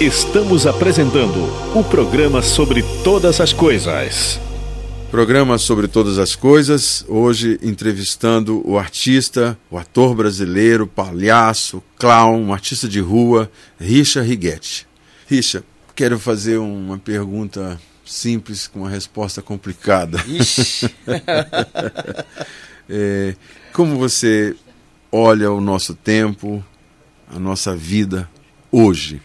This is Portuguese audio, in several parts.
Estamos apresentando o programa sobre todas as coisas. Programa sobre todas as coisas, hoje entrevistando o artista, o ator brasileiro, palhaço, clown, um artista de rua, Richa Righetti. Richa, quero fazer uma pergunta simples com uma resposta complicada. é, como você olha o nosso tempo, a nossa vida hoje?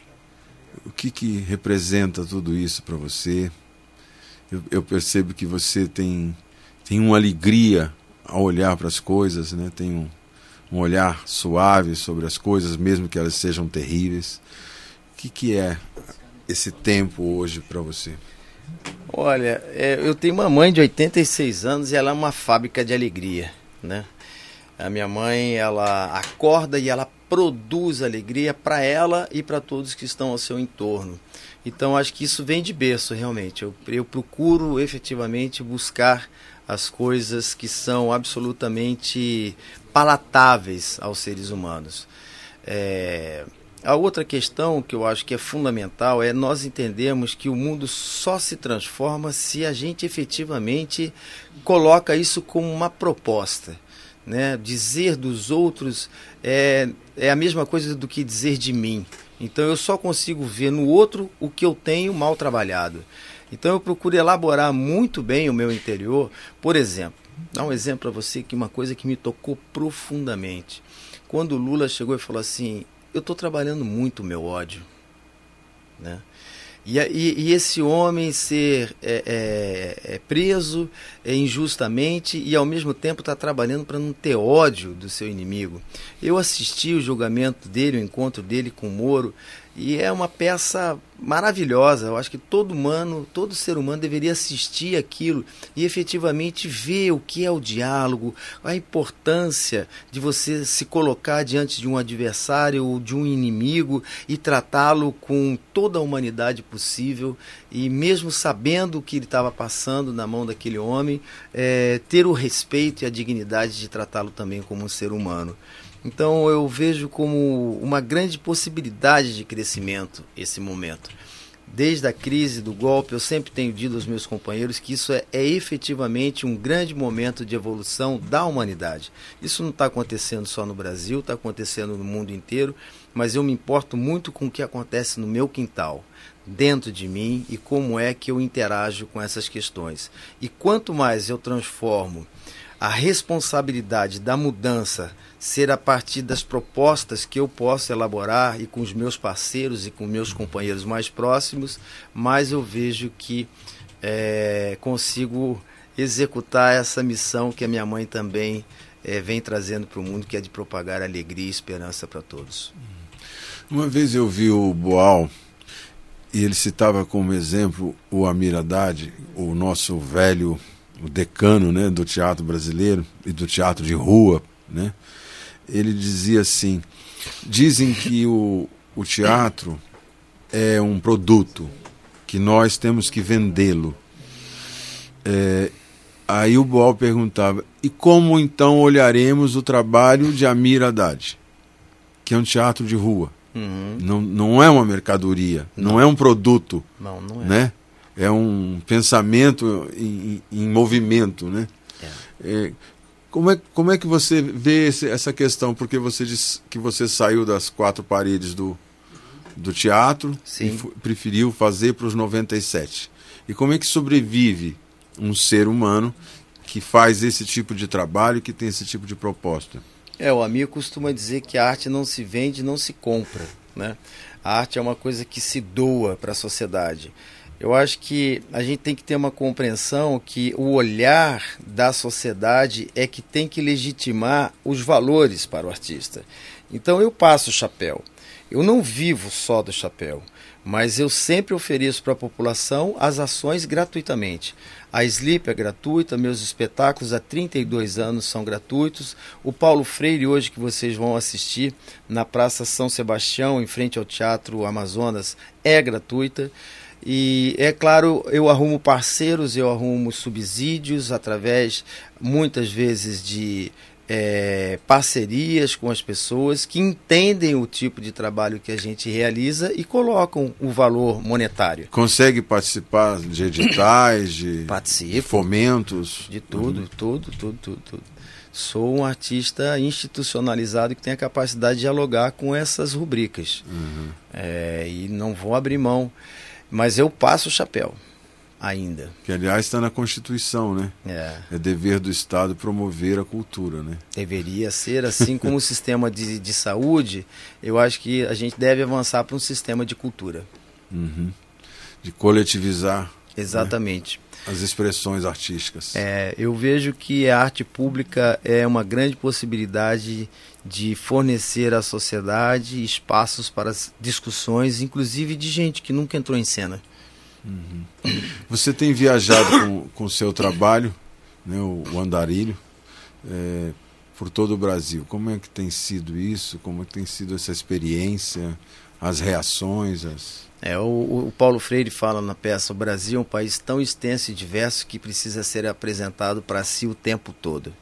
O que, que representa tudo isso para você? Eu, eu, percebo que você tem, tem uma alegria ao olhar para as coisas, né? tem um, um olhar suave sobre as coisas, mesmo que elas sejam terríveis. O que, que é esse tempo hoje para você? Olha, é, eu tenho uma mãe de 86 anos e ela é uma fábrica de alegria, né? A minha mãe, ela acorda e ela produz alegria para ela e para todos que estão ao seu entorno. Então acho que isso vem de berço realmente. Eu, eu procuro efetivamente buscar as coisas que são absolutamente palatáveis aos seres humanos. É, a outra questão que eu acho que é fundamental é nós entendermos que o mundo só se transforma se a gente efetivamente coloca isso como uma proposta. Né? Dizer dos outros é, é a mesma coisa do que dizer de mim. Então eu só consigo ver no outro o que eu tenho mal trabalhado. Então eu procuro elaborar muito bem o meu interior. Por exemplo, dar um exemplo para você que uma coisa que me tocou profundamente. Quando o Lula chegou e falou assim: "Eu estou trabalhando muito o meu ódio", né? E, e, e, esse homem ser é, é, é preso é, injustamente e ao mesmo tempo está trabalhando para não ter ódio do seu inimigo. Eu assisti o julgamento dele, o encontro dele com o Moro, e é uma peça maravilhosa. Eu acho que todo humano, todo ser humano deveria assistir aquilo e efetivamente ver o que é o diálogo, a importância de você se colocar diante de um adversário ou de um inimigo e tratá-lo com toda a humanidade possível e mesmo sabendo o que ele estava passando na mão daquele homem, é, ter o respeito e a dignidade de tratá-lo também como um ser humano. Então eu vejo como uma grande possibilidade de crescimento esse momento. Desde a crise do golpe, eu sempre tenho dito aos meus companheiros que isso é, é efetivamente um grande momento de evolução da humanidade. Isso não está acontecendo só no Brasil, está acontecendo no mundo inteiro, mas eu me importo muito com o que acontece no meu quintal, dentro de mim e como é que eu interajo com essas questões. E quanto mais eu transformo a responsabilidade da mudança ser a partir das propostas que eu posso elaborar e com os meus parceiros e com meus companheiros mais próximos, mais eu vejo que é, consigo executar essa missão que a minha mãe também é, vem trazendo para o mundo, que é de propagar alegria e esperança para todos. Uma vez eu vi o Boal e ele citava como exemplo o Amir Haddad, o nosso velho o decano né, do teatro brasileiro e do teatro de rua, né? ele dizia assim: dizem que o, o teatro é um produto, que nós temos que vendê-lo. É, aí o Boal perguntava: e como então olharemos o trabalho de Amir Haddad, que é um teatro de rua? Uhum. Não, não é uma mercadoria, não. não, é um produto. Não, não é. Né? É um pensamento em, em movimento. Né? É. É, como é, como é que você vê esse, essa questão? Porque você disse que você saiu das quatro paredes do, do teatro Sim. e preferiu fazer para os 97. E como é que sobrevive um ser humano que faz esse tipo de trabalho, que tem esse tipo de proposta? É, o amigo costuma dizer que a arte não se vende, não se compra. Né? A arte é uma coisa que se doa para a sociedade. Eu acho que a gente tem que ter uma compreensão que o olhar da sociedade é que tem que legitimar os valores para o artista. Então eu passo o chapéu. Eu não vivo só do chapéu, mas eu sempre ofereço para a população as ações gratuitamente. A Sleep é gratuita, meus espetáculos há 32 anos são gratuitos. O Paulo Freire, hoje que vocês vão assistir na Praça São Sebastião, em frente ao Teatro Amazonas, é gratuita. E é claro, eu arrumo parceiros, eu arrumo subsídios através, muitas vezes, de é, parcerias com as pessoas que entendem o tipo de trabalho que a gente realiza e colocam o valor monetário. Consegue participar de editais, de, de fomentos? De tudo, uhum. tudo, tudo, tudo, tudo. Sou um artista institucionalizado que tem a capacidade de dialogar com essas rubricas. Uhum. É, e não vou abrir mão. Mas eu passo o chapéu ainda. Que, aliás, está na Constituição, né? É. é dever do Estado promover a cultura, né? Deveria ser, assim como o sistema de, de saúde, eu acho que a gente deve avançar para um sistema de cultura. Uhum. De coletivizar. Né? Exatamente. Né? As expressões artísticas. É, eu vejo que a arte pública é uma grande possibilidade de fornecer à sociedade espaços para discussões, inclusive de gente que nunca entrou em cena. Uhum. Você tem viajado com o seu trabalho, né, o, o Andarilho, é, por todo o Brasil. Como é que tem sido isso? Como é que tem sido essa experiência? As reações? As... É, o, o, Paulo Freire fala na peça: o Brasil é um país tão extenso e diverso que precisa ser apresentado para si o tempo todo.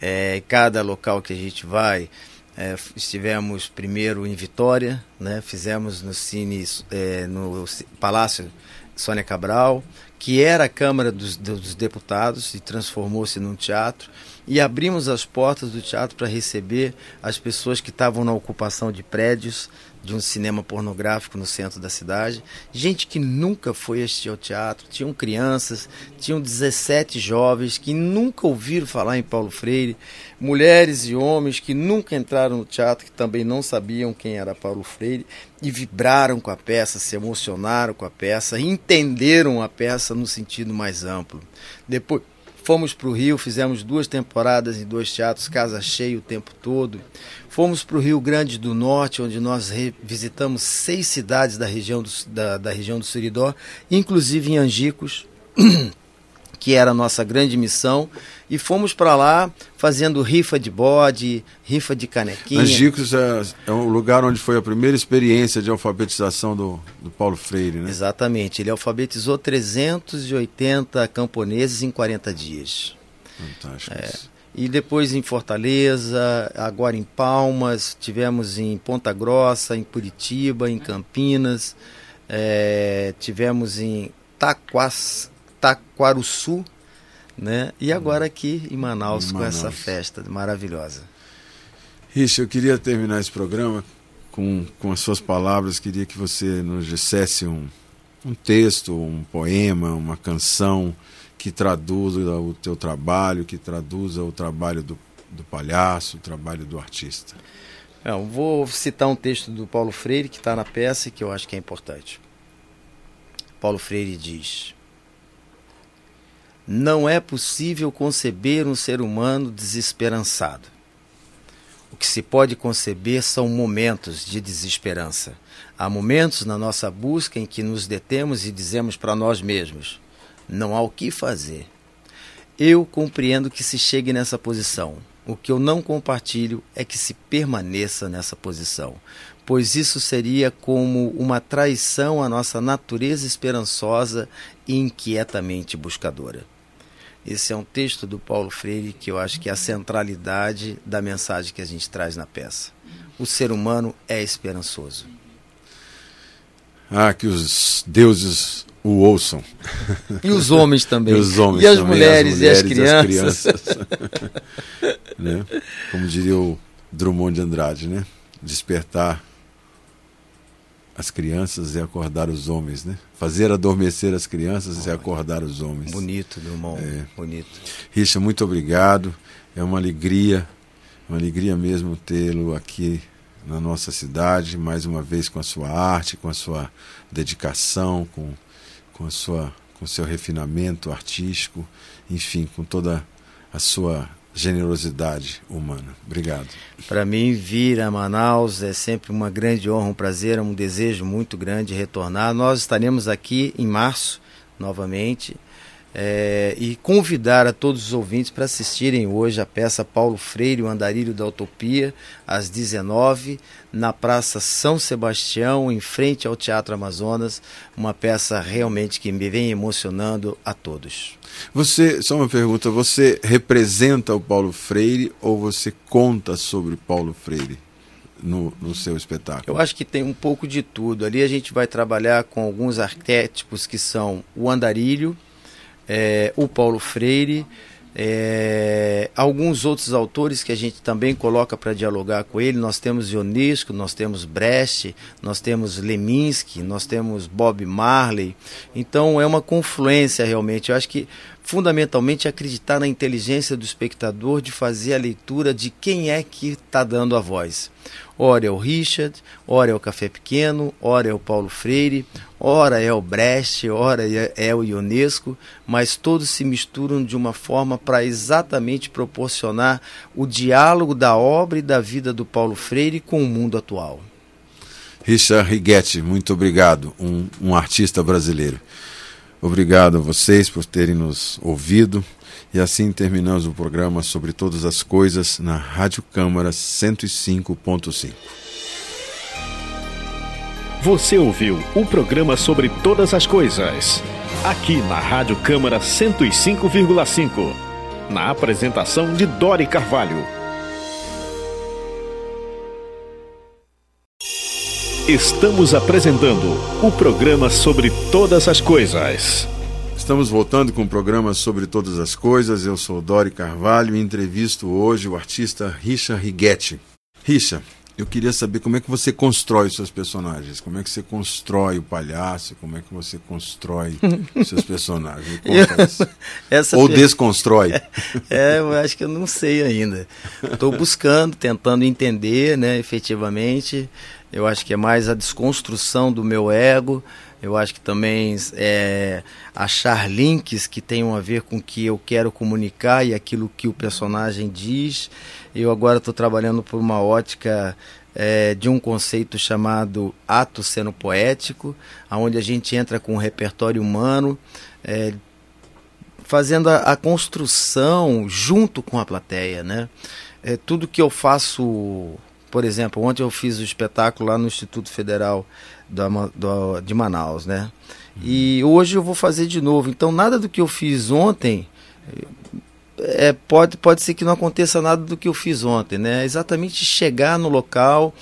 É, cada local que a gente vai, é, estivemos primeiro em Vitória, né, fizemos no Cine, é, no Palácio Sônia Cabral, que era a Câmara dos, dos Deputados e transformou-se num teatro, e abrimos as portas do teatro para receber as pessoas que estavam na ocupação de prédios, de um cinema pornográfico no centro da cidade. Gente que nunca foi assistir ao teatro, tinham crianças, tinham 17 jovens que nunca ouviram falar em Paulo Freire, mulheres e homens que nunca entraram no teatro, que também não sabiam quem era Paulo Freire e vibraram com a peça, se emocionaram com a peça, entenderam a peça no sentido mais amplo. Depois Fomos para o Rio, fizemos duas temporadas em dois teatros, casa cheia o tempo todo. Fomos para o Rio Grande do Norte, onde nós visitamos seis cidades da região do, da, da região do inclusive em Angicos. que era a nossa grande missão, e fomos para lá fazendo rifa de bode, rifa de canequinha. Angicos é, é um lugar onde foi a primeira experiência de alfabetização do, do Paulo Freire, né? Exatamente, ele alfabetizou 380 camponeses em 40 dias. Fantástico. É, e depois em Fortaleza, agora em Palmas, tivemos em Ponta Grossa, em Curitiba, em Campinas, é, tivemos em Taquas, Taquaruçu, né? E agora aqui em Manaus, em com essa festa maravilhosa. Rich, eu queria terminar esse programa com, com as suas palavras. Queria que você nos dissesse um, um texto, um poema, uma canção que traduza o teu trabalho, que traduza o trabalho do, do palhaço, o trabalho do artista. Eu vou citar um texto do Paulo Freire que está na peça e que eu acho que é importante. Paulo Freire diz: não é possível conceber um ser humano desesperançado. O que se pode conceber são momentos de desesperança. Há momentos na nossa busca em que nos detemos e dizemos para nós mesmos: não há o que fazer. Eu compreendo que se chegue nessa posição. O que eu não compartilho é que se permaneça nessa posição, pois isso seria como uma traição à nossa natureza esperançosa e inquietamente buscadora. Esse é um texto do Paulo Freire que eu acho que é a centralidade da mensagem que a gente traz na peça. O ser humano é esperançoso. Ah, que os deuses o ouçam. E os homens também. e os homens e as também, mulheres, as mulheres e as crianças. E as crianças. né? Como diria o Drummond de Andrade, né? Despertar as crianças e acordar os homens, né? Fazer adormecer as crianças Olha, e acordar os homens. Bonito, Drummond. É. Bonito. Richa, muito obrigado. É uma alegria, uma alegria mesmo tê-lo aqui na nossa cidade, mais uma vez com a sua arte, com a sua dedicação, com, com a sua com seu refinamento artístico, enfim, com toda a sua generosidade humana. Obrigado. Para mim, vir a Manaus é sempre uma grande honra, um prazer, um desejo muito grande de retornar. Nós estaremos aqui em março, novamente. É, e convidar a todos os ouvintes para assistirem hoje a peça Paulo Freire, o Andarilho da Utopia, às 19 na Praça São Sebastião, em frente ao Teatro Amazonas, uma peça realmente que me vem emocionando a todos. Você, só uma pergunta, você representa o Paulo Freire ou você conta sobre Paulo Freire? No, no, seu espetáculo? Eu acho que tem um pouco de tudo. Ali a gente vai trabalhar com alguns arquétipos que são o andarilho, é, o Paulo Freire, é, alguns outros autores que a gente também coloca para dialogar com ele. Nós temos Ionesco, nós temos Brecht, nós temos Leminski, nós temos Bob Marley. Então é uma confluência realmente. Eu acho que fundamentalmente acreditar na inteligência do espectador de fazer a leitura de quem é que está dando a voz. Ora é o Richard, ora é o Café Pequeno, ora é o Paulo Freire, ora é o Brecht, ora é, é o Ionesco, mas todos se misturam de uma forma para exatamente proporcionar o diálogo da obra e da vida do Paulo Freire com o mundo atual. Richard Righetti, muito obrigado, um, um artista brasileiro. Obrigado a vocês por terem nos ouvido. E assim terminamos o programa sobre todas as coisas na Rádio Câmara 105.5. Você ouviu o programa sobre todas as coisas, aqui na Rádio Câmara 105,5. Na apresentação de Dori Carvalho. Estamos apresentando o programa sobre todas as coisas. Estamos voltando com o programa sobre todas as coisas. Eu sou Dori Carvalho e entrevisto hoje o artista Richa Righetti. Richa, eu queria saber como é que você constrói os seus personagens. Como é que você constrói o palhaço? Como é que você constrói os seus personagens? Ou per... desconstrói? É, eu acho que eu não sei ainda. Estou buscando, tentando entender, né, efetivamente. Eu acho que é mais a desconstrução do meu ego. Eu acho que também é achar links que tenham a ver com o que eu quero comunicar e aquilo que o personagem diz. Eu agora estou trabalhando por uma ótica é, de um conceito chamado ato sendo poético, onde a gente entra com um repertório humano, é, fazendo a, a, construção junto com a plateia. Né? É, tudo que eu faço por exemplo, ontem eu fiz o espetáculo lá no Instituto Federal do, do, de Manaus, né? E hoje eu vou fazer de novo. Então, nada do que eu fiz ontem é, pode, pode ser que não aconteça nada do que eu fiz ontem, né? É exatamente chegar no local,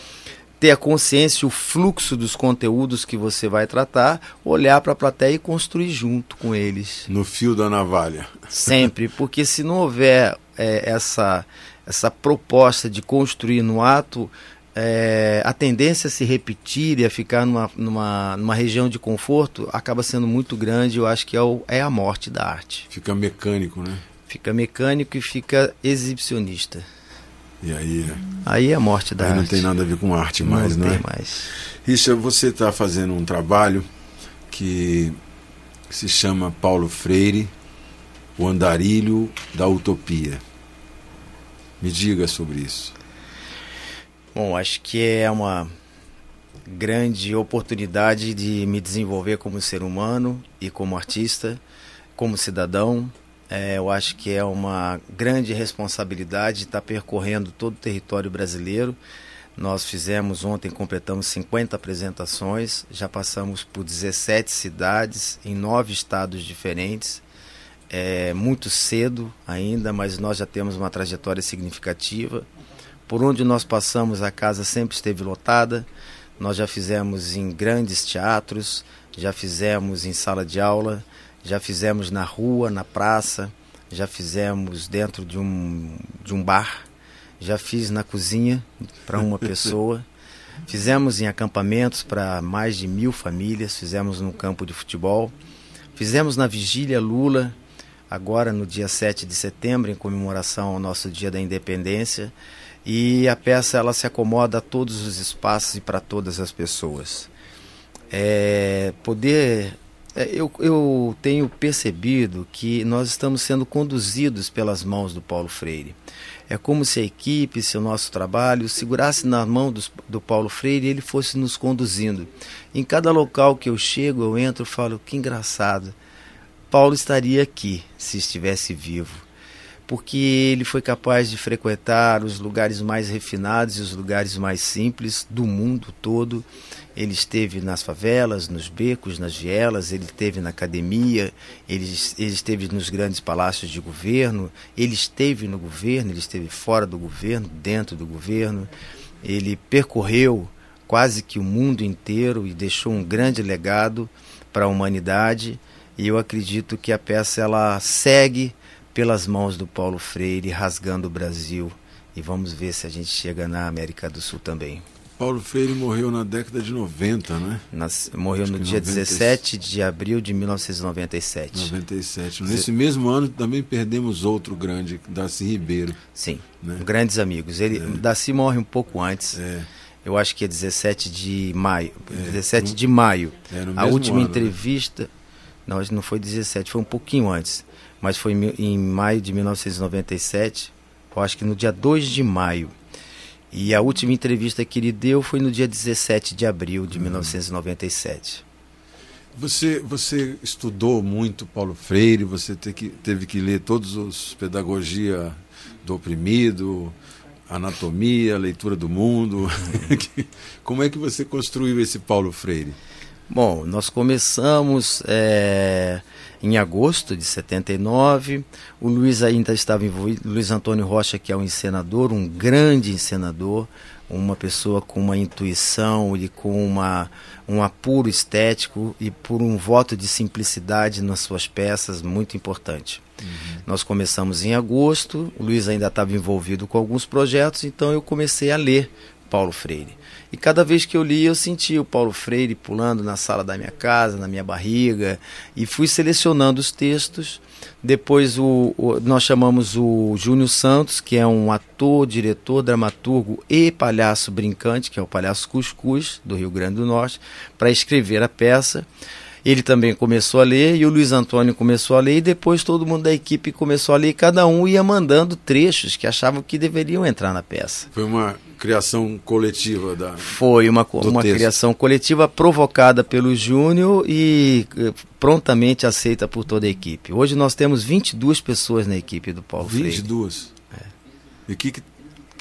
ter a consciência, o fluxo dos conteúdos que você vai tratar, olhar para a plateia e construir junto com eles. No fio da navalha. Sempre, porque se não houver é, essa essa proposta de construir no ato, é, a tendência a se repetir e a ficar numa, numa, numa região de conforto acaba sendo muito grande. Eu acho que é, o, é a morte da arte. Fica mecânico, né? Fica mecânico e fica exibicionista. E aí? Aí é a morte da aí arte. não tem nada a ver com arte mais, não né? Não tem mais. Richard, você está fazendo um trabalho que se chama Paulo Freire, o andarilho da utopia. Me diga sobre isso. Bom, acho que é uma grande oportunidade de me desenvolver como ser humano e como artista, como cidadão. É, eu acho que é uma grande responsabilidade estar percorrendo todo o território brasileiro. Nós fizemos ontem, completamos 50 apresentações, já passamos por 17 cidades em nove estados diferentes é muito cedo ainda, mas nós já temos uma trajetória significativa. Por onde nós passamos, a casa sempre esteve lotada. Nós já fizemos em grandes teatros, já fizemos em sala de aula, já fizemos na rua, na praça, já fizemos dentro de um, de um bar, já fiz na cozinha para uma pessoa. Fizemos em acampamentos para mais de mil famílias, fizemos no campo de futebol, fizemos na Vigília Lula, agora no dia 7 de setembro, em comemoração ao nosso Dia da Independência. E a peça ela se acomoda a todos os espaços e para todas as pessoas. É, poder é, eu, eu tenho percebido que nós estamos sendo conduzidos pelas mãos do Paulo Freire. É como se a equipe, se o nosso trabalho segurasse na mão do, do Paulo Freire e ele fosse nos conduzindo. Em cada local que eu chego, eu entro e falo: que engraçado Paulo estaria aqui se estivesse vivo, porque ele foi capaz de frequentar os lugares mais refinados e os lugares mais simples do mundo todo. Ele esteve nas favelas, nos becos, nas vielas, ele esteve na academia, ele, ele esteve nos grandes palácios de governo, ele esteve no governo, ele esteve fora do governo, dentro do governo. Ele percorreu quase que o mundo inteiro e deixou um grande legado para a humanidade. E eu acredito que a peça ela segue pelas mãos do Paulo Freire, rasgando o Brasil. E vamos ver se a gente chega na América do Sul também. Paulo Freire morreu na década de 90, né? Nas, morreu Acho no dia 90... 17 de abril de 1997. 97. Nesse mesmo ano também perdemos outro grande, Darcy Ribeiro. Sim, né? grandes amigos. Ele, é. Darcy morre um pouco antes. É. Eu acho que é 17 de maio. É. 17 de maio. É, a última ano, né? entrevista. Né? Não, não foi 17, foi um pouquinho antes. Mas foi em maio de 1997. Eu acho que no dia 2 de maio. E a última entrevista que ele deu foi no dia 17 de abril de 1997. Você, você estudou muito Paulo Freire, você teve que, teve que ler todos os Pedagogia do Oprimido, Anatomia, Leitura do Mundo. Como é que você construiu esse Paulo Freire? Bom, nós começamos é, em agosto de 79. O Luiz ainda estava envolvido, Luiz Antônio Rocha, que é um encenador, um grande encenador, uma pessoa com uma intuição e com uma, um apuro estético e por um voto de simplicidade nas suas peças muito importante. Uhum. Nós começamos em agosto, o Luiz ainda estava envolvido com alguns projetos, então eu comecei a ler Paulo Freire. E cada vez que eu li, eu sentia o Paulo Freire pulando na sala da minha casa, na minha barriga, e fui selecionando os textos. Depois o, o nós chamamos o Júnior Santos, que é um ator, diretor, dramaturgo e palhaço brincante, que é o Palhaço Cuscuz, do Rio Grande do Norte, para escrever a peça. Ele também começou a ler e o Luiz Antônio começou a ler e depois todo mundo da equipe começou a ler e cada um ia mandando trechos que achavam que deveriam entrar na peça. Foi uma criação coletiva da Foi uma, uma criação coletiva provocada pelo Júnior e eh, prontamente aceita por toda a equipe. Hoje nós temos 22 pessoas na equipe do Paulo 22? Freire. 22? É. E o que, que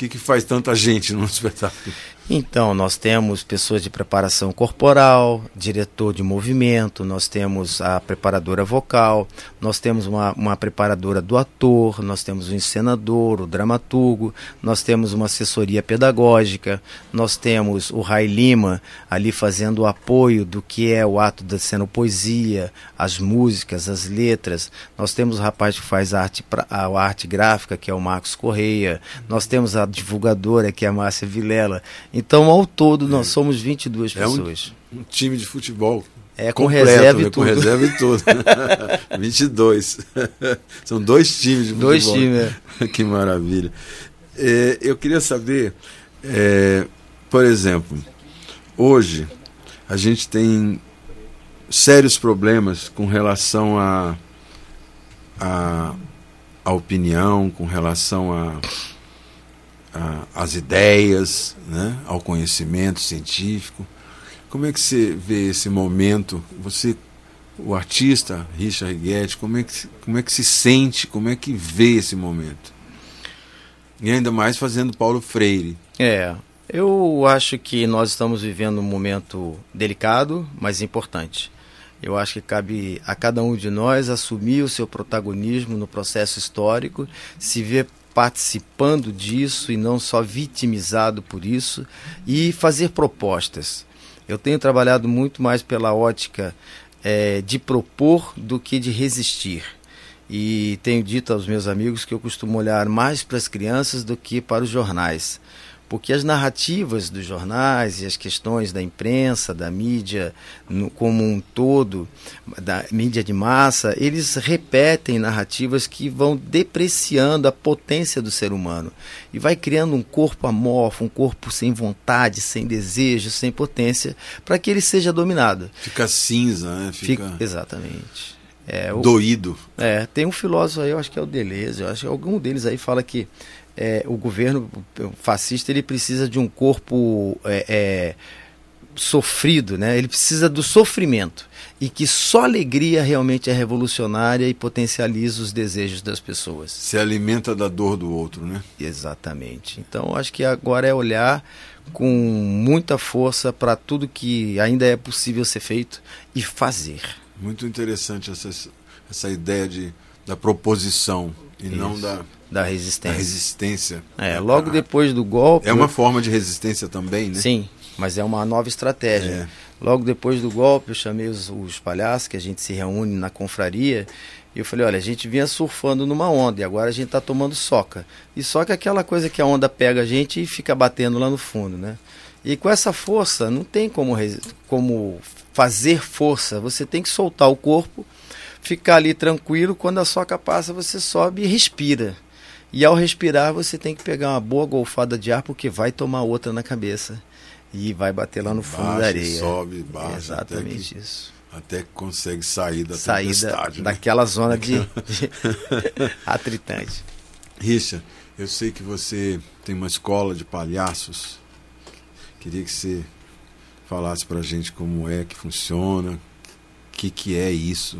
que, que faz tanta gente no espetáculo? Então, nós temos pessoas de preparação corporal, diretor de movimento, nós temos a preparadora vocal, nós temos uma, uma preparadora do ator, nós temos o encenador, o dramaturgo, nós temos uma assessoria pedagógica, nós temos o Rai Lima ali fazendo o apoio do que é o ato da poesia, as músicas, as letras, nós temos o rapaz que faz arte, a arte gráfica, que é o Marcos Correia, nós temos a divulgadora, que é a Márcia Vilela. Então, ao todo, nós é. somos 22 pessoas. É um, um time de futebol é, com completo, reserva e né? tudo. Com reserva e tudo. 22. São dois times de futebol. Dois times, é. que maravilha. É, eu queria saber, é, por exemplo, hoje a gente tem sérios problemas com relação a, a, a opinião, com relação a às ideias, né, ao conhecimento científico. Como é que você vê esse momento? Você, o artista Richard Guedes, como é que como é que se sente? Como é que vê esse momento? E ainda mais fazendo Paulo Freire. É, eu acho que nós estamos vivendo um momento delicado, mas importante. Eu acho que cabe a cada um de nós assumir o seu protagonismo no processo histórico, se ver participando disso e não só vitimizado por isso e fazer propostas. Eu tenho trabalhado muito mais pela ótica é, de propor do que de resistir. E tenho dito aos meus amigos que eu costumo olhar mais para as crianças do que para os jornais porque as narrativas dos jornais e as questões da imprensa, da mídia no, como um todo, da mídia de massa, eles repetem narrativas que vão depreciando a potência do ser humano e vai criando um corpo amorfo, um corpo sem vontade, sem desejo, sem potência, para que ele seja dominado. Fica cinza, né? Fica... Fica exatamente. É, o... Doído. É, tem um filósofo aí, eu acho que é o Deleuze, eu acho que algum deles aí fala que é, o governo fascista ele precisa de um corpo é, é, sofrido, né? Ele precisa do sofrimento e que só alegria realmente é revolucionária e potencializa os desejos das pessoas. Se alimenta da dor do outro, né? Exatamente. Então, acho que agora é olhar com muita força para tudo que ainda é possível ser feito e fazer. Muito interessante essa, essa ideia de, da proposição e Isso. não da, da resistência. Da resistência. É, logo ah, depois do golpe. É uma forma de resistência também, né? Sim, mas é uma nova estratégia. É. Logo depois do golpe, eu chamei os, os palhaços, que a gente se reúne na confraria, e eu falei, olha, a gente vinha surfando numa onda e agora a gente está tomando soca. E só que aquela coisa que a onda pega a gente e fica batendo lá no fundo, né? E com essa força, não tem como, como fazer força. Você tem que soltar o corpo, ficar ali tranquilo. Quando a soca passa, você sobe e respira. E ao respirar, você tem que pegar uma boa golfada de ar, porque vai tomar outra na cabeça e vai bater lá no fundo baixa, da areia. Sobe, baixa. Exatamente até que, isso. Até que consegue sair da sair da, né? daquela zona de, de atritante. Richard, eu sei que você tem uma escola de palhaços. Queria que você falasse pra gente como é que funciona, o que, que é isso.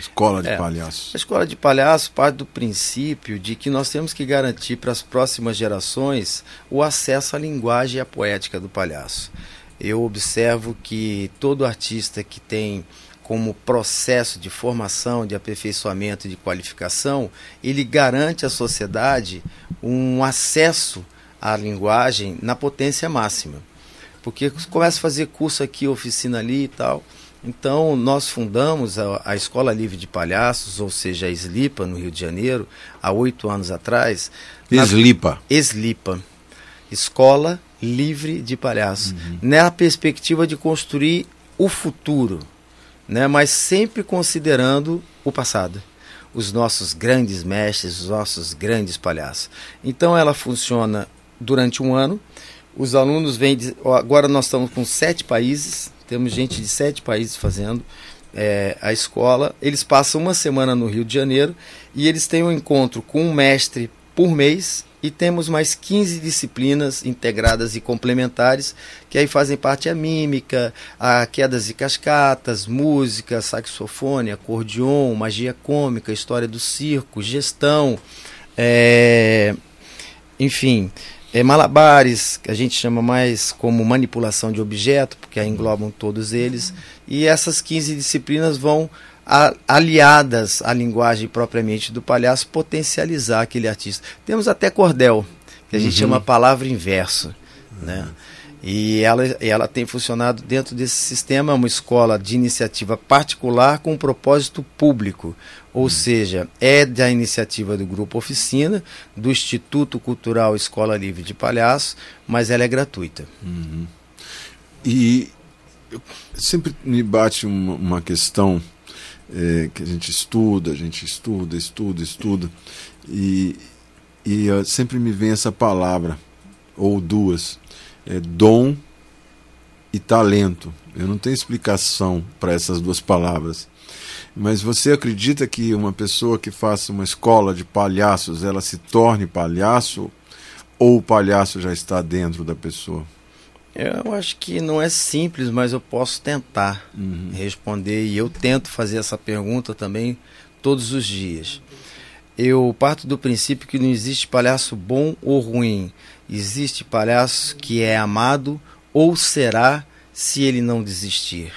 Escola de é, palhaços. A escola de palhaços parte do princípio de que nós temos que garantir para as próximas gerações o acesso à linguagem e à poética do palhaço. Eu observo que todo artista que tem como processo de formação, de aperfeiçoamento e de qualificação, ele garante à sociedade um acesso à linguagem na potência máxima. Porque começa a fazer curso aqui, oficina ali e tal. Então, nós fundamos a, a, Escola Livre de Palhaços, ou seja, a Eslipa, no Rio de Janeiro, há oito anos atrás. Eslipa. Na... Eslipa. Escola Livre de Palhaços. Uhum. Na perspectiva de construir o futuro, né? mas sempre considerando o passado. Os nossos grandes mestres, os nossos grandes palhaços. Então, ela funciona durante um ano. Os alunos vêm. De... Agora nós estamos com sete países temos gente de sete países fazendo é, a escola. Eles passam uma semana no Rio de Janeiro e eles têm um encontro com um mestre por mês e temos mais 15 disciplinas integradas e complementares, que aí fazem parte a mímica, a quedas e cascatas, música, saxofone, acordeon, magia cômica, história do circo, gestão, é, enfim, é, malabares, que a gente chama mais como manipulação de objeto, porque englobam todos eles, e essas 15 disciplinas vão a, aliadas à linguagem propriamente do palhaço potencializar aquele artista. Temos até cordel, que a gente uhum. chama palavra inverso, né? E ela, ela tem funcionado dentro desse sistema, uma escola de iniciativa particular com um propósito público. Ou seja, é da iniciativa do Grupo Oficina, do Instituto Cultural Escola Livre de Palhaço, mas ela é gratuita. Uhum. E sempre me bate uma, uma questão é, que a gente estuda, a gente estuda, estuda, estuda, e, e sempre me vem essa palavra, ou duas, é, dom e talento. Eu não tenho explicação para essas duas palavras. Mas você acredita que uma pessoa que faça uma escola de palhaços, ela se torne palhaço ou o palhaço já está dentro da pessoa? Eu acho que não é simples, mas eu posso tentar uhum. responder e eu tento fazer essa pergunta também todos os dias. Eu parto do princípio que não existe palhaço bom ou ruim. Existe palhaço que é amado ou será se ele não desistir.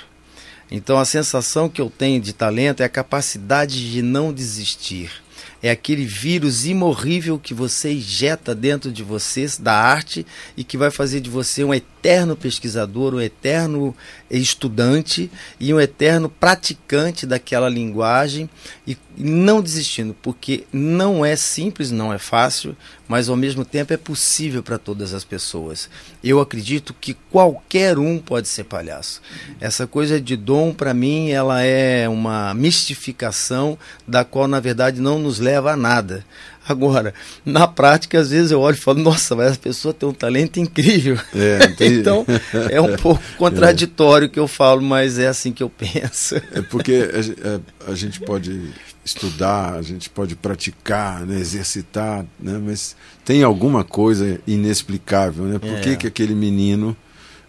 Então a sensação que eu tenho de talento é a capacidade de não desistir. É aquele vírus imorrível que você injeta dentro de você da arte e que vai fazer de você um eterno pesquisador, um eterno estudante e um eterno praticante daquela linguagem e não desistindo, porque não é simples, não é fácil, mas ao mesmo tempo é possível para todas as pessoas. Eu acredito que qualquer um pode ser palhaço. Essa coisa de dom, para mim, ela é uma mistificação da qual, na verdade, não nos leva a nada. Agora, na prática, às vezes eu olho e falo, nossa, mas essa pessoa tem um talento incrível. É, então, é um pouco contraditório o que eu falo, mas é assim que eu penso. É porque a, a gente pode estudar, a gente pode praticar, né, exercitar, né, mas tem alguma coisa inexplicável, né? Por é. que, que aquele menino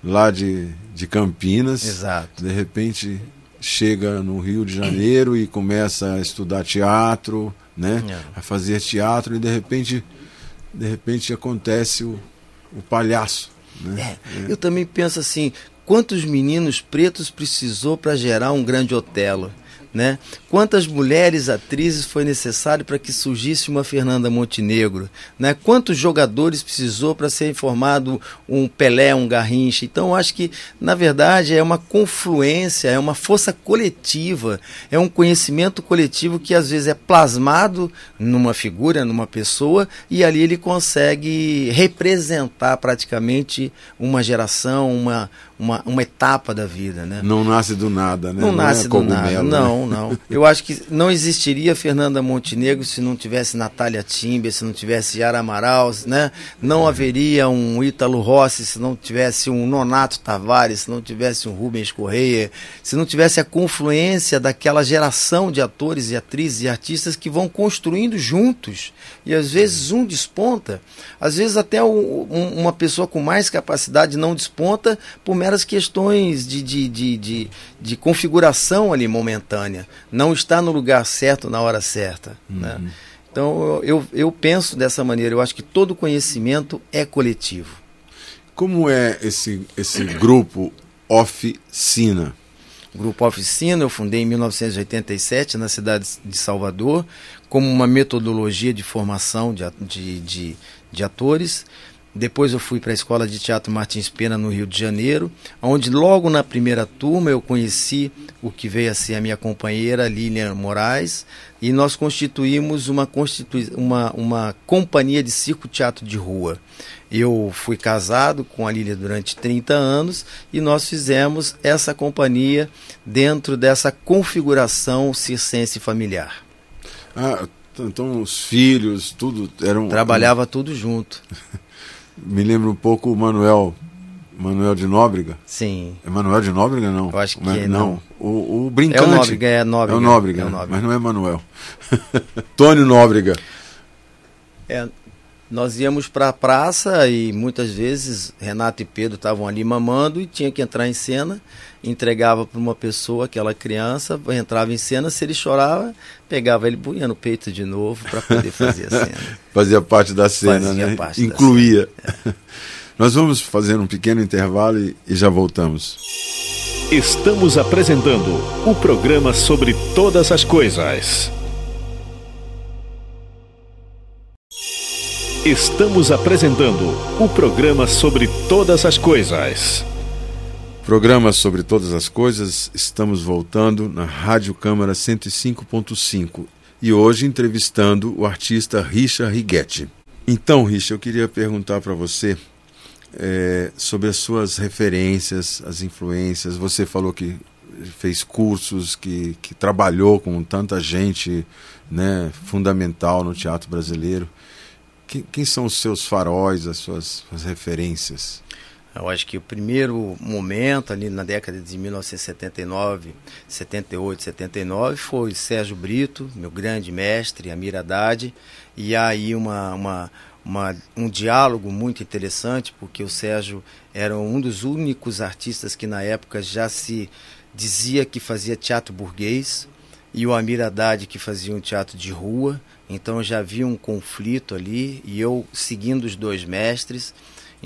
lá de, de Campinas. Exato. De repente chega no Rio de Janeiro e começa a estudar teatro, né? É. A fazer teatro e de repente, de repente acontece o, o palhaço. Né? É, eu também penso assim, quantos meninos pretos precisou para gerar um grande Otelo? Né? Quantas mulheres atrizes foi necessário para que surgisse uma Fernanda Montenegro? Né? Quantos jogadores precisou para ser formado um Pelé, um Garrincha? Então, acho que, na verdade, é uma confluência, é uma força coletiva, é um conhecimento coletivo que às vezes é plasmado numa figura, numa pessoa, e ali ele consegue representar praticamente uma geração, uma, uma, uma etapa da vida. Né? Não nasce do nada, né? Não, é nasce do cogumelo, nada. né? Não, não. Eu acho que não existiria Fernanda Montenegro se não tivesse Natália Timber, se não tivesse Yara Amaral, né? Não haveria um Ítalo Rossi se não tivesse um Nonato Tavares, se não tivesse um Rubens Correia, se não tivesse a confluência daquela geração de atores e atrizes e artistas que vão construindo juntos. E às vezes um desponta, às vezes até um- um- uma pessoa com mais capacidade não desponta por meras questões de, de, de, de, de configuração ali momentânea. Não está no lugar certo na hora certa. Né? Então eu, eu, penso dessa maneira, eu acho que todo conhecimento é coletivo. Como é esse, esse grupo Oficina? O Grupo Oficina eu fundei em 1987 na cidade de Salvador, como uma metodologia de formação de, de, de, de atores. Depois eu fui para a Escola de Teatro Martins Pena, no Rio de Janeiro, onde logo na primeira turma eu conheci o que veio a ser a minha companheira Lilian Moraes, e nós constituímos uma, constitui uma, uma companhia de circo teatro de rua. Eu fui casado com a Lília durante 30 anos e nós fizemos essa companhia dentro dessa configuração circense familiar. Ah, então os filhos, tudo eram. Trabalhava tudo junto. Me lembra um pouco o Manuel. Manuel de Nóbrega. Sim. É Manuel de Nóbrega, não? Eu acho que Mas- não. O, o brincante. É o Nóbrega, é Nóbrega. É o Nóbrega, É o? Nóbrega. mas não é Manuel. Tônio Nóbrega. É, nós íamos para a praça e muitas vezes Renato e Pedro estavam ali mamando e tinha que entrar em cena, entregava para uma pessoa, aquela criança, entrava em cena, se ele chorava, pegava ele, punha no peito de novo para poder fazer a cena. Fazia parte da cena, Fazia né? parte da Incluía. Nós vamos fazer um pequeno intervalo e, e já voltamos. Estamos apresentando o programa sobre todas as coisas. Estamos apresentando o programa sobre todas as coisas. Programa sobre todas as coisas, estamos voltando na Rádio Câmara 105.5 e hoje entrevistando o artista Richa Righetti. Então, Richa, eu queria perguntar para você eh, sobre as suas referências, as influências. Você falou que fez cursos, que, que trabalhou com tanta gente né, fundamental no teatro brasileiro. Quem, são os seus faróis, as suas as referências? Eu acho que o primeiro momento, ali na década de 1979, 78, 79, foi Sérgio Brito, meu grande mestre, Amir Haddad, e aí uma, uma, uma, um diálogo muito interessante, porque o Sérgio era um dos únicos artistas que na época já se dizia que fazia teatro burguês, e o Amir Haddad que fazia um teatro de rua, então já havia um conflito ali, e eu seguindo os dois mestres,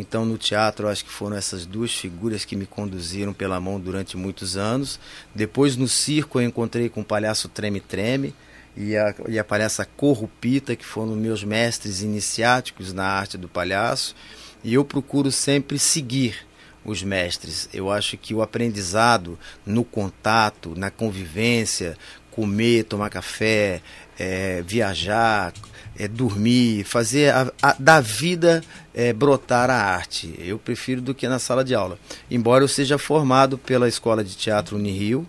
então, no teatro, acho que foram essas duas figuras que me conduziram pela mão durante muitos anos. Depois, no circo, eu encontrei com o palhaço Treme Treme e a, e a palhaça Corrupita, que foram meus mestres iniciáticos na arte do palhaço. E eu procuro sempre seguir os mestres. Eu acho que o aprendizado no contato, na convivência, comer, tomar café, é, viajar, é, dormir, fazer a, a, da vida é, brotar a arte. Eu prefiro do que na sala de aula. Embora eu seja formado pela Escola de Teatro Unirio,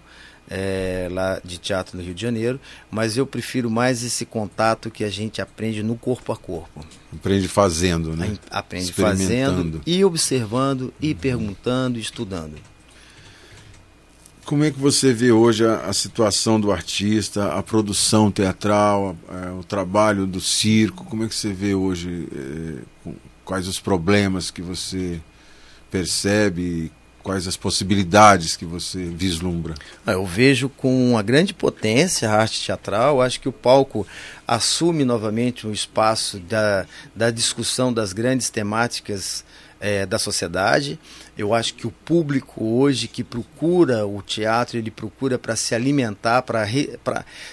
é, lá de teatro no Rio de Janeiro, mas eu prefiro mais esse contato que a gente aprende no corpo a corpo. Aprende fazendo, né? Aprende fazendo e observando e perguntando e estudando. Como é que você vê hoje a, a situação do artista, a produção teatral, a, a, o trabalho do circo? Como é que você vê hoje? É, quais os problemas que você percebe? quais as possibilidades que você vislumbra? Ah, eu vejo com uma grande potência a arte teatral. Acho que o palco assume novamente um espaço da, da discussão das grandes temáticas é, da sociedade. Eu acho que o público hoje que procura o teatro, ele procura para se alimentar, para re,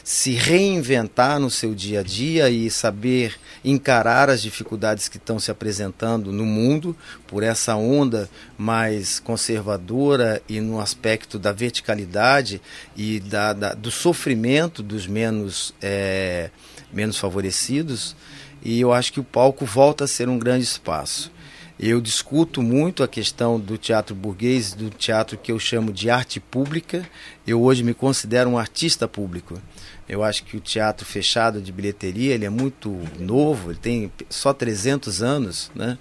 se reinventar no seu dia a dia e saber encarar as dificuldades que estão se apresentando no mundo por essa onda mais conservadora e no aspecto da verticalidade e da, da do sofrimento dos menos, é, menos favorecidos. E eu acho que o palco volta a ser um grande espaço. Eu discuto muito a questão do teatro burguês, do teatro que eu chamo de arte pública. Eu hoje me considero um artista público. Eu acho que o teatro fechado de bilheteria ele é muito novo, ele tem só 300 anos, né?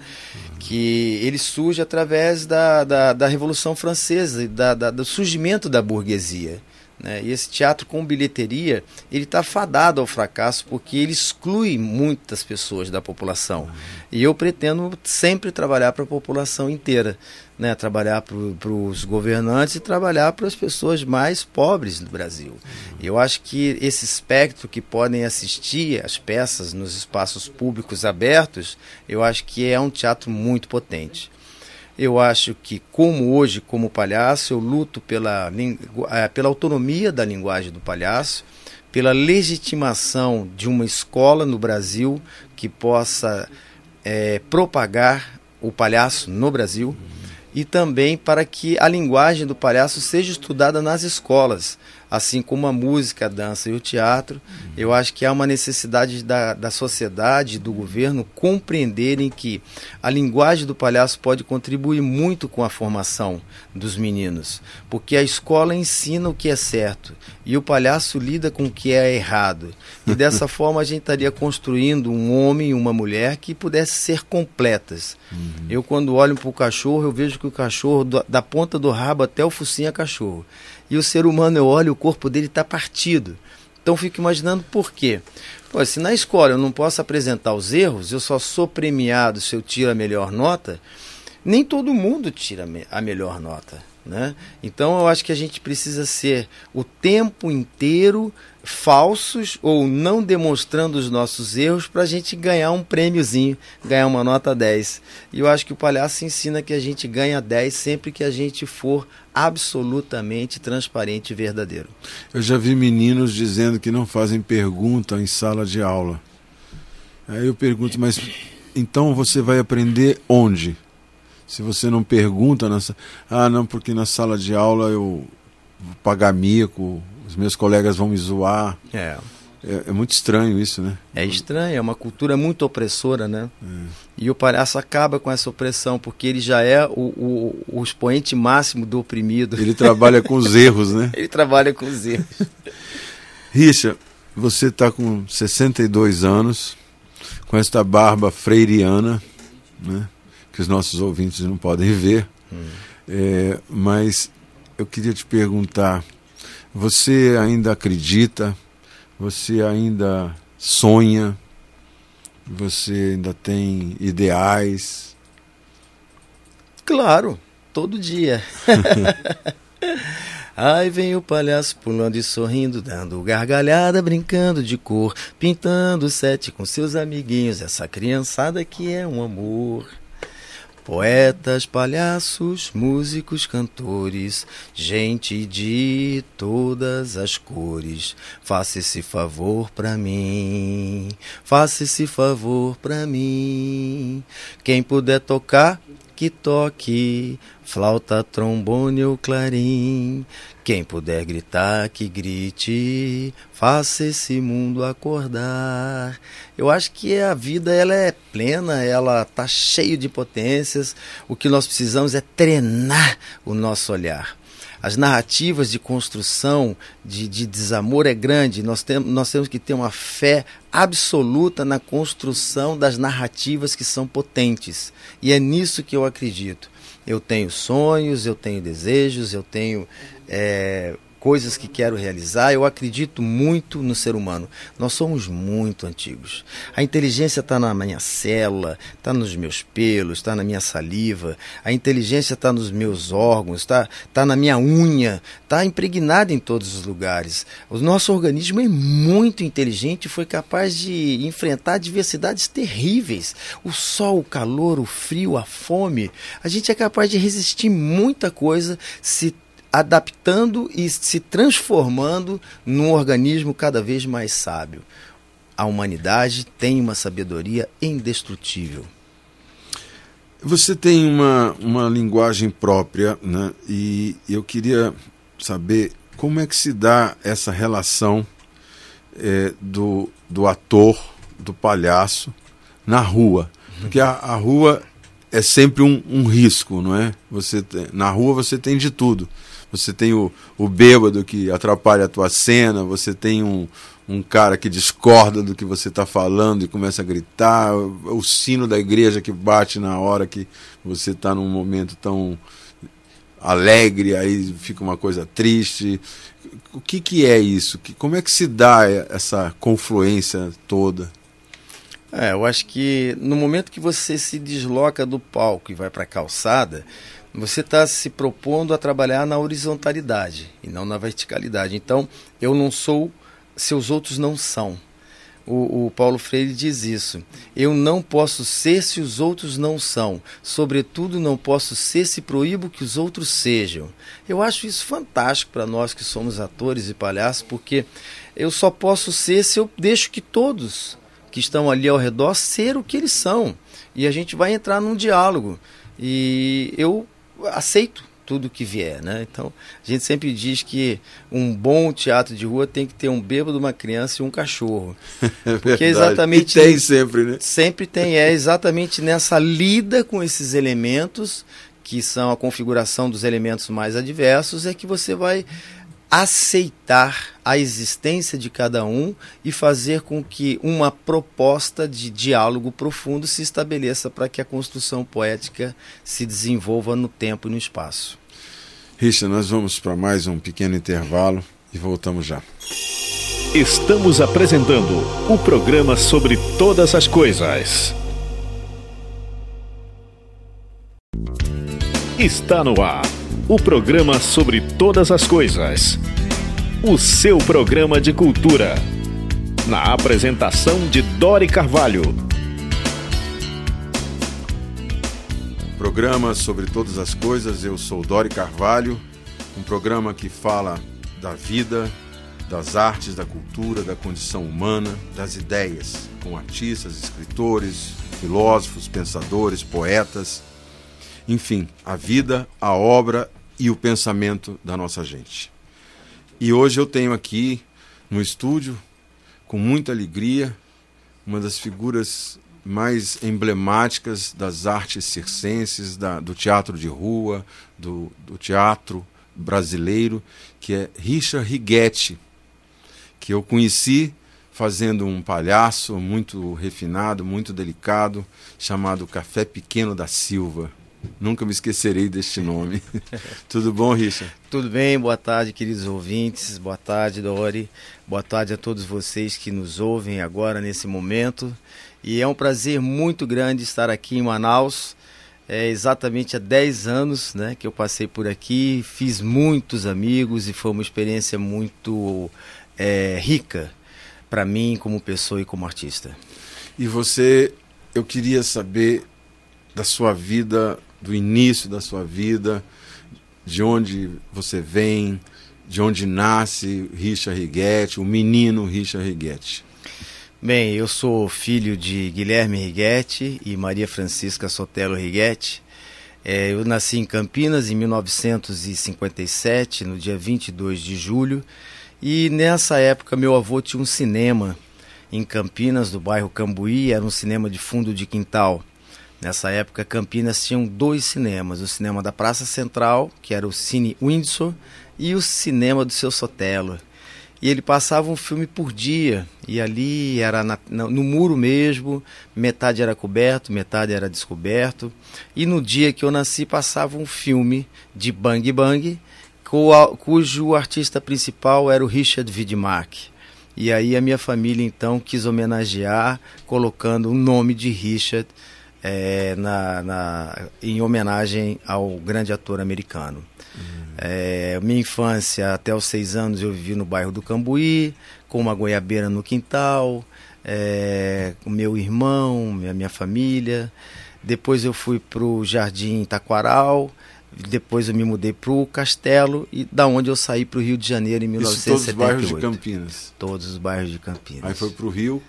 Que ele surge através da, da, da Revolução Francesa, da, da, do surgimento da burguesia. Né? E esse teatro com bilheteria, ele está fadado ao fracasso porque ele exclui muitas pessoas da população. E eu pretendo sempre trabalhar para a população inteira, né? trabalhar para os governantes e trabalhar para as pessoas mais pobres do Brasil. Uhum. Eu acho que esse espectro que podem assistir as peças nos espaços públicos abertos, eu acho que é um teatro muito potente. Eu acho que, como hoje, como palhaço, eu luto pela, é, pela autonomia da linguagem do palhaço, pela legitimação de uma escola no Brasil que possa é, propagar o palhaço no Brasil e também para que a linguagem do palhaço seja estudada nas escolas assim como a música, a dança e o teatro, uhum. eu acho que há uma necessidade da, da sociedade, do governo, compreenderem que a linguagem do palhaço pode contribuir muito com a formação dos meninos, porque a escola ensina o que é certo e o palhaço lida com o que é errado. E dessa forma a gente estaria construindo um homem e uma mulher que pudesse ser completas. Uhum. Eu, quando olho para o cachorro, eu vejo que o cachorro, da ponta do rabo até o focinho é cachorro. E o ser humano, eu olho, o corpo dele está partido. Então fico imaginando por quê. Pô, se na escola eu não posso apresentar os erros, eu só sou premiado se eu tiro a melhor nota, nem todo mundo tira a melhor nota. Né? Então eu acho que a gente precisa ser o tempo inteiro falsos ou não demonstrando os nossos erros para a gente ganhar um prêmiozinho, ganhar uma nota 10. E eu acho que o palhaço ensina que a gente ganha 10 sempre que a gente for absolutamente transparente e verdadeiro. Eu já vi meninos dizendo que não fazem pergunta em sala de aula. Aí eu pergunto, mas então você vai aprender onde? Se você não pergunta nessa. Ah, não, porque na sala de aula eu vou pagar mico, os meus colegas vão me zoar. É. É, é, muito estranho isso, né? É estranho, é uma cultura muito opressora, né? É. E o palhaço acaba com essa opressão, porque ele já é o, o, o expoente máximo do oprimido. Ele trabalha com os erros, né? ele trabalha com os erros. Richa, você está com 62 anos, com esta barba freiriana, né? Que os nossos ouvintes não podem ver. Hum. É, mas eu queria te perguntar: você ainda acredita você ainda sonha, você ainda tem ideais. Claro, todo dia. Aí vem o palhaço pulando e sorrindo, dando gargalhada, brincando de cor, pintando sete com seus amiguinhos. Essa criançada que é um amor. Poetas, palhaços, músicos, cantores, gente de todas as cores, faça esse favor pra mim, faça esse favor pra mim. Quem puder tocar, que toque, flauta, trombone ou clarim. Quem puder gritar, que grite, faça esse mundo acordar. Eu acho que a vida ela é plena, ela tá cheia de potências. O que nós precisamos é treinar o nosso olhar. As narrativas de construção de, de desamor é grande. Nós, tem, nós temos que ter uma fé absoluta na construção das narrativas que são potentes. E é nisso que eu acredito. Eu tenho sonhos, eu tenho desejos, eu tenho é, coisas que quero realizar, eu acredito muito no ser humano. Nós somos muito antigos. A inteligência está na minha célula, está nos meus pelos, está na minha saliva, a inteligência está nos meus órgãos, está tá na minha unha, está impregnada em todos os lugares. O nosso organismo é muito inteligente e foi capaz de enfrentar diversidades terríveis. O sol, o calor, o frio, a fome. A gente é capaz de resistir muita coisa se adaptando e se transformando num organismo cada vez mais sábio. A humanidade tem uma sabedoria indestrutível. Você tem uma, uma linguagem própria, né? E eu queria saber como é que se dá essa relação é, do, do ator, do palhaço, na rua. Porque a, a rua é sempre um, um risco, não é? Você na rua você tem de tudo você tem o, o bêbado que atrapalha a tua cena, você tem um, um cara que discorda do que você está falando e começa a gritar, o, o, sino da igreja que bate na hora que você está num momento tão alegre, aí fica uma coisa triste. O que, que é isso? Como é que se dá essa confluência toda? É, eu acho que no momento que você se desloca do palco e vai para a calçada, você está se propondo a trabalhar na horizontalidade e não na verticalidade. Então, eu não sou se os outros não são. O, o, Paulo Freire diz isso. Eu não posso ser se os outros não são. Sobretudo, não posso ser se proíbo que os outros sejam. Eu acho isso fantástico para nós que somos atores e palhaços, porque eu só posso ser se eu deixo que todos que estão ali ao redor ser o que eles são. E a gente vai entrar num diálogo. E eu aceito tudo que vier, né? Então, a gente sempre diz que um bom teatro de rua tem que ter um bêbado, uma criança e um cachorro. É Porque é exatamente... E tem sempre, né? Sempre tem, é exatamente nessa lida com esses elementos, que são a configuração dos elementos mais adversos, é que você vai aceitar a existência de cada um e fazer com que uma proposta de diálogo profundo se estabeleça para que a construção poética se desenvolva no tempo e no espaço. Richard, nós vamos para mais um pequeno intervalo e voltamos já. Estamos apresentando o programa sobre todas as coisas. Está no ar o programa sobre todas as coisas. O seu programa de cultura. Na apresentação de Dori Carvalho. Programa sobre todas as coisas, eu sou Dori Carvalho, um programa que fala da vida, das artes, da cultura, da condição humana, das ideias, com artistas, escritores, filósofos, pensadores, poetas enfim, a vida, a obra e o pensamento da nossa gente. E hoje eu tenho aqui no estúdio, com muita alegria, uma das figuras mais emblemáticas das artes circenses, da, do teatro de rua, do, do teatro brasileiro, que é Richard Righetti, que eu conheci fazendo um palhaço muito refinado, muito delicado, chamado Café Pequeno da Silva. Nunca me esquecerei deste nome. Tudo bom, Richard? Tudo bem, boa tarde, queridos ouvintes. Boa tarde, Dori. Boa tarde a todos vocês que nos ouvem agora nesse momento. E é um prazer muito grande estar aqui em Manaus. É exatamente há 10 anos né, que eu passei por aqui, fiz muitos amigos e foi uma experiência muito é, rica para mim como pessoa e como artista. E você, eu queria saber da sua vida do início da sua vida, de onde você vem, de onde nasce Richard Righetti, o menino Richard Righetti. Bem, eu sou filho de Guilherme Righetti e Maria Francisca Sotelo Righetti. É, eu nasci em Campinas em 1957, no dia 22 de julho, e nessa época meu avô tinha um cinema em Campinas, do bairro Cambuí, era um cinema de fundo de quintal. Nessa época, Campinas tinha dois cinemas: o cinema da Praça Central, que era o Cine Windsor, e o cinema do seu Sotelo. E ele passava um filme por dia, e ali era na, no muro mesmo, metade era coberto, metade era descoberto. E no dia que eu nasci, passava um filme de Bang Bang, cujo artista principal era o Richard Widmark. E aí a minha família então quis homenagear, colocando o nome de Richard é, na, na, em homenagem ao grande ator americano. Uhum. É, minha infância, até os seis anos, eu vivi no bairro do Cambuí, com uma goiabeira no quintal, é, com meu irmão, minha, minha família. Depois eu fui para o Jardim Taquaral, depois eu me mudei para o Castelo e da onde eu saí para o Rio de Janeiro em 1978. Isso todos os bairros de Campinas? Todos os bairros de Campinas. Aí foi para o Rio?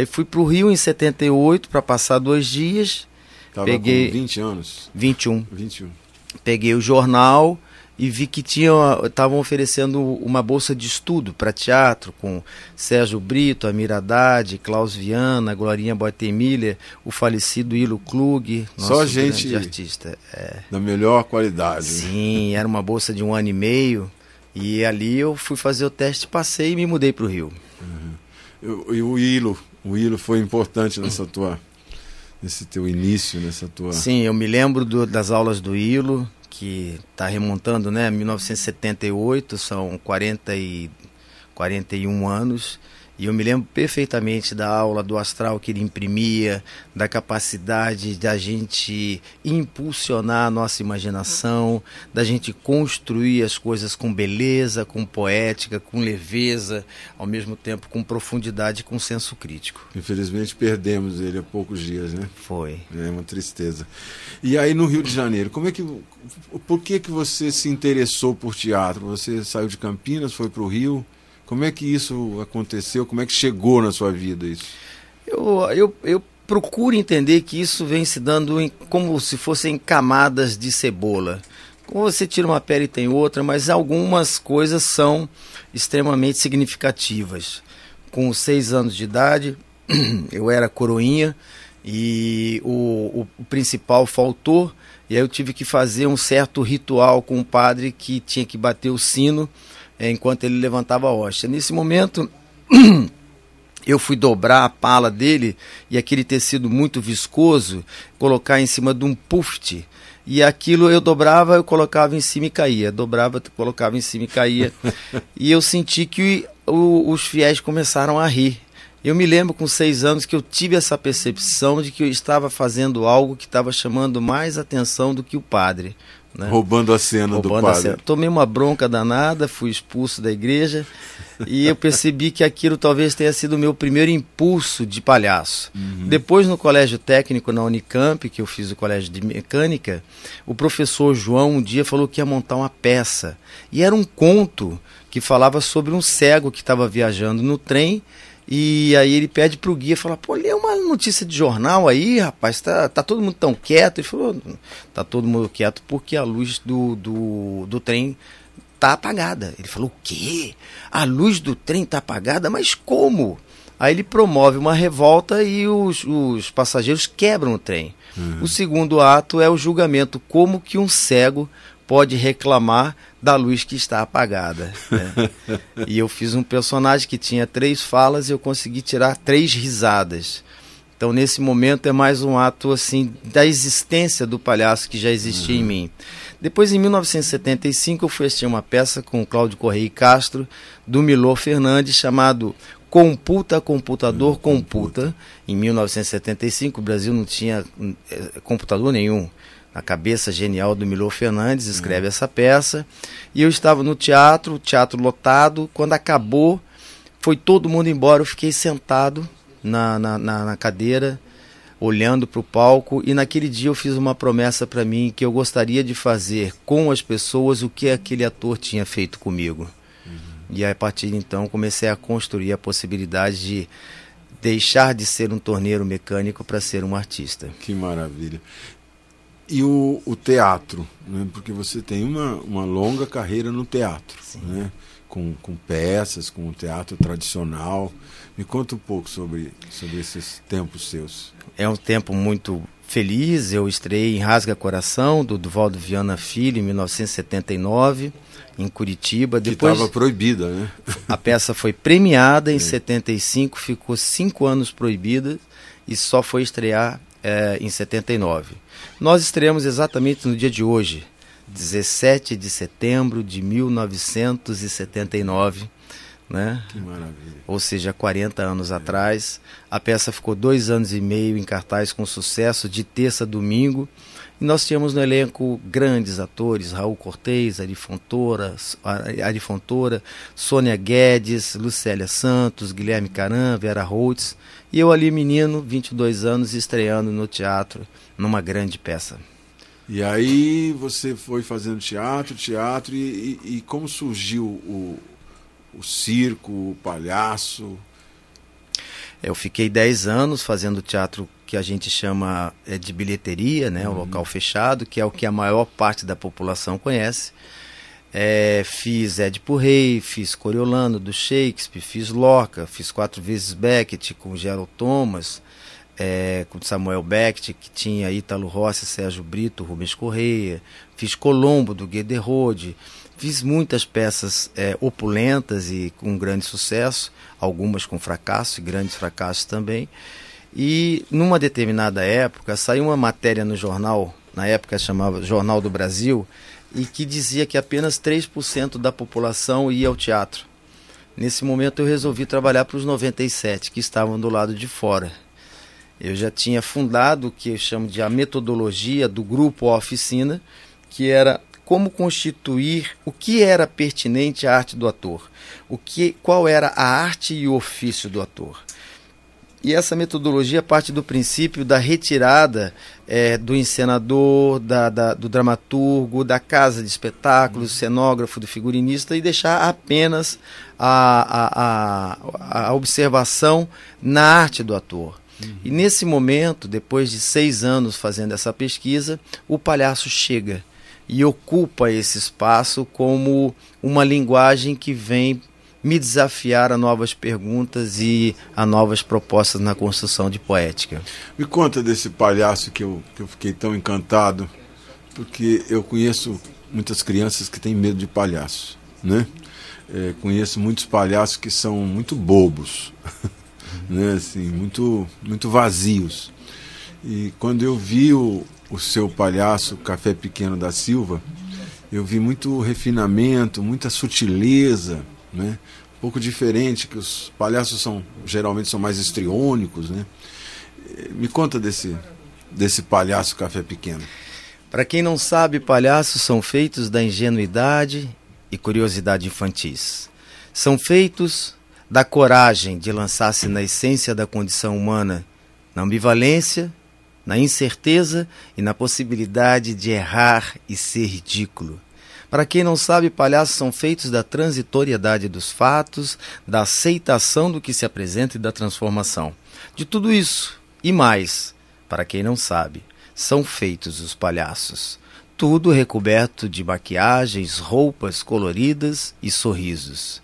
Aí fui para o Rio em 78 para passar dois dias. Tava peguei com 20 anos? 21. 21. Peguei o jornal e vi que estavam oferecendo uma bolsa de estudo para teatro com Sérgio Brito, Amir Haddad, Klaus Viana, Glorinha Boitemiller, o falecido Ilo Klug, Só gente artista. É. Da melhor qualidade. Né? Sim, era uma bolsa de um ano e meio e ali eu fui fazer o teste, passei e me mudei para o Rio. Uhum. E o Ilo, o Ilo foi importante nessa tua nesse teu início, nessa tua. Sim, eu me lembro do, das aulas do Ilo, que está remontando, né, 1978, são 40 e 41 anos. E eu me lembro perfeitamente da aula do astral que ele imprimia, da capacidade da gente impulsionar a nossa imaginação, da gente construir as coisas com beleza, com poética, com leveza, ao mesmo tempo com profundidade e com senso crítico. Infelizmente perdemos ele há poucos dias, né? Foi. É uma tristeza. E aí no Rio de Janeiro, como é que por que que você se interessou por teatro? Você saiu de Campinas, foi para o Rio? Como é que isso aconteceu? Como é que chegou na sua vida isso? Eu, eu, eu procuro entender que isso vem se dando em, como se fossem camadas de cebola. Como você tira uma pele e tem outra, mas algumas coisas são extremamente significativas. Com seis anos de idade, eu era coroinha e o, o, principal faltou, e aí eu tive que fazer um certo ritual com o padre que tinha que bater o sino enquanto ele levantava a hóstia. Nesse momento, eu fui dobrar a pala dele e aquele tecido muito viscoso, colocar em cima de um puft. E aquilo eu dobrava, eu colocava em cima e caía. Dobrava, colocava em cima e caía. e eu senti que o, os fiéis começaram a rir. Eu me lembro com seis anos que eu tive essa percepção de que eu estava fazendo algo que estava chamando mais atenção do que o padre. Né? Roubando a cena Roubando do padre. Cena. Tomei uma bronca danada, fui expulso da igreja e eu percebi que aquilo talvez tenha sido o meu primeiro impulso de palhaço. Uhum. Depois, no colégio técnico na Unicamp, que eu fiz o colégio de mecânica, o professor João um dia falou que ia montar uma peça. E era um conto que falava sobre um cego que estava viajando no trem e aí ele pede pro guia, fala, pô, lê uma notícia de jornal aí, rapaz, tá, tá todo mundo tão quieto. Ele falou, tá todo mundo quieto porque a luz do, do, do trem tá apagada. Ele falou, o quê? A luz do trem tá apagada? Mas como? Aí ele promove uma revolta e os, os passageiros quebram o trem. Uhum. O segundo ato é o julgamento, como que um cego pode reclamar da luz que está apagada. Né? e eu fiz um personagem que tinha três falas e eu consegui tirar três risadas. Então, nesse momento, é mais um ato assim da existência do palhaço que já existia uhum. em mim. Depois, em 1975, eu fui assistir uma peça com Cláudio Correia e Castro, do Milor Fernandes, chamado Computa, Computador, Computa. Em 1975, o Brasil não tinha eh, computador nenhum na cabeça genial do Milor Fernandes, escreve uhum. essa peça. E eu estava no teatro, teatro lotado. Quando acabou, foi todo mundo embora. Eu fiquei sentado na, na, na, na cadeira, olhando para o palco. E naquele dia eu fiz uma promessa para mim que eu gostaria de fazer com as pessoas o que aquele ator tinha feito comigo. Uhum. E a partir de então comecei a construir a possibilidade de deixar de ser um torneiro mecânico para ser um artista. Que maravilha e o, o teatro, né? porque você tem uma, uma longa carreira no teatro, né? com, com peças, com o teatro tradicional. Me conta um pouco sobre, sobre esses tempos seus. É um tempo muito feliz. Eu estreiei em Rasga Coração, do Duvaldo Viana Filho, em 1979, em Curitiba. Depois, que estava proibida, né? A peça foi premiada em é. 75, ficou cinco anos proibida e só foi estrear é, em 79. Nós estreamos exatamente no dia de hoje, 17 de setembro de 1979. Né? Que maravilha. Ou seja, 40 anos é. atrás. A peça ficou dois anos e meio em cartaz com sucesso, de terça a domingo. E nós tínhamos no elenco grandes atores, Raul Cortez, Ari Fontoura, Ari Fontoura, Sônia Guedes, Lucélia Santos, Guilherme Caram, Vera Holtz. E eu ali, menino, 22 anos, estreando no teatro, numa grande peça. E aí você foi fazendo teatro, teatro, e, e, e como surgiu o, o circo, o palhaço? Eu fiquei 10 anos fazendo teatro que a gente chama é, de bilheteria, né, uhum. o local fechado, que é o que a maior parte da população conhece. É, fiz Édipo Rei, fiz Coriolano do Shakespeare, fiz Lorca, fiz quatro vezes Beckett com Gerald Thomas, é, com Samuel Beckett, que tinha Ítalo Rossi, Sérgio Brito, Rubens Correia, fiz Colombo do Guederode, fiz muitas peças é, opulentas e com grande sucesso, algumas com fracasso e grandes fracassos também. E numa determinada época saiu uma matéria no jornal, na época chamava Jornal do Brasil, e que dizia que apenas 3% da população ia ao teatro. Nesse momento eu resolvi trabalhar para os 97 que estavam do lado de fora. Eu já tinha fundado o que eu chamo de a metodologia do grupo Oficina, que era como constituir o que era pertinente à arte do ator, o que, qual era a arte e o ofício do ator. E essa metodologia parte do princípio da retirada é, do encenador, da, da, do dramaturgo, da casa de espetáculos, do cenógrafo, do figurinista e deixar apenas a, a, a, a observação na arte do ator. Uhum. E nesse momento, depois de seis anos fazendo essa pesquisa, o palhaço chega e ocupa esse espaço como uma linguagem que vem me desafiar a novas perguntas e a novas propostas na construção de poética. Me conta desse palhaço que eu, que eu fiquei tão encantado, porque eu conheço muitas crianças que têm medo de palhaço, né? É, conheço muitos palhaços que são muito bobos, né? assim, muito, muito vazios. E quando eu vi o, o seu palhaço Café Pequeno da Silva, eu vi muito refinamento, muita sutileza, né? Um pouco diferente, que os palhaços são geralmente são mais estriônicos, né? Me conta desse desse palhaço café pequeno. Para quem não sabe, palhaços são feitos da ingenuidade e curiosidade infantis. São feitos da coragem de lançar-se na essência da condição humana, na ambivalência, na incerteza e na possibilidade de errar e ser ridículo. Para quem não sabe, palhaços são feitos da transitoriedade dos fatos, da aceitação do que se apresenta e da transformação. De tudo isso e mais, para quem não sabe, são feitos os palhaços. Tudo recoberto de maquiagens, roupas coloridas e sorrisos.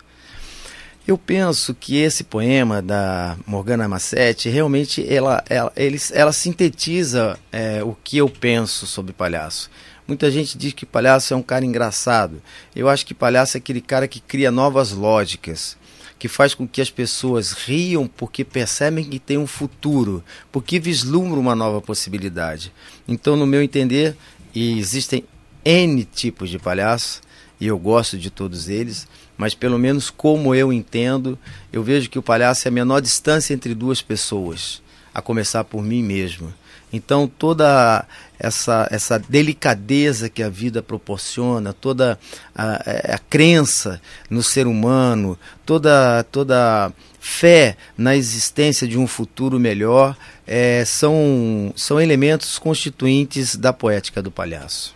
Eu penso que esse poema da Morgana Massetti realmente ela, ela, ele, ela sintetiza é, o que eu penso sobre palhaço. Muita gente diz que palhaço é um cara engraçado. Eu acho que palhaço é aquele cara que cria novas lógicas, que faz com que as pessoas riam porque percebem que tem um futuro, porque vislumbram uma nova possibilidade. Então, no meu entender, existem N tipos de palhaço, e eu gosto de todos eles, mas pelo menos como eu entendo, eu vejo que o palhaço é a menor distância entre duas pessoas, a começar por mim mesmo. Então toda essa, essa delicadeza que a vida proporciona, toda a, a crença no ser humano, toda, toda fé na existência de um futuro melhor, é, são, são elementos constituintes da poética do palhaço.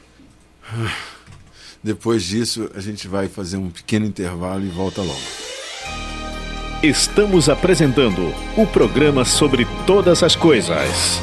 Depois disso, a gente vai fazer um pequeno intervalo e volta logo. Estamos apresentando o programa sobre todas as coisas.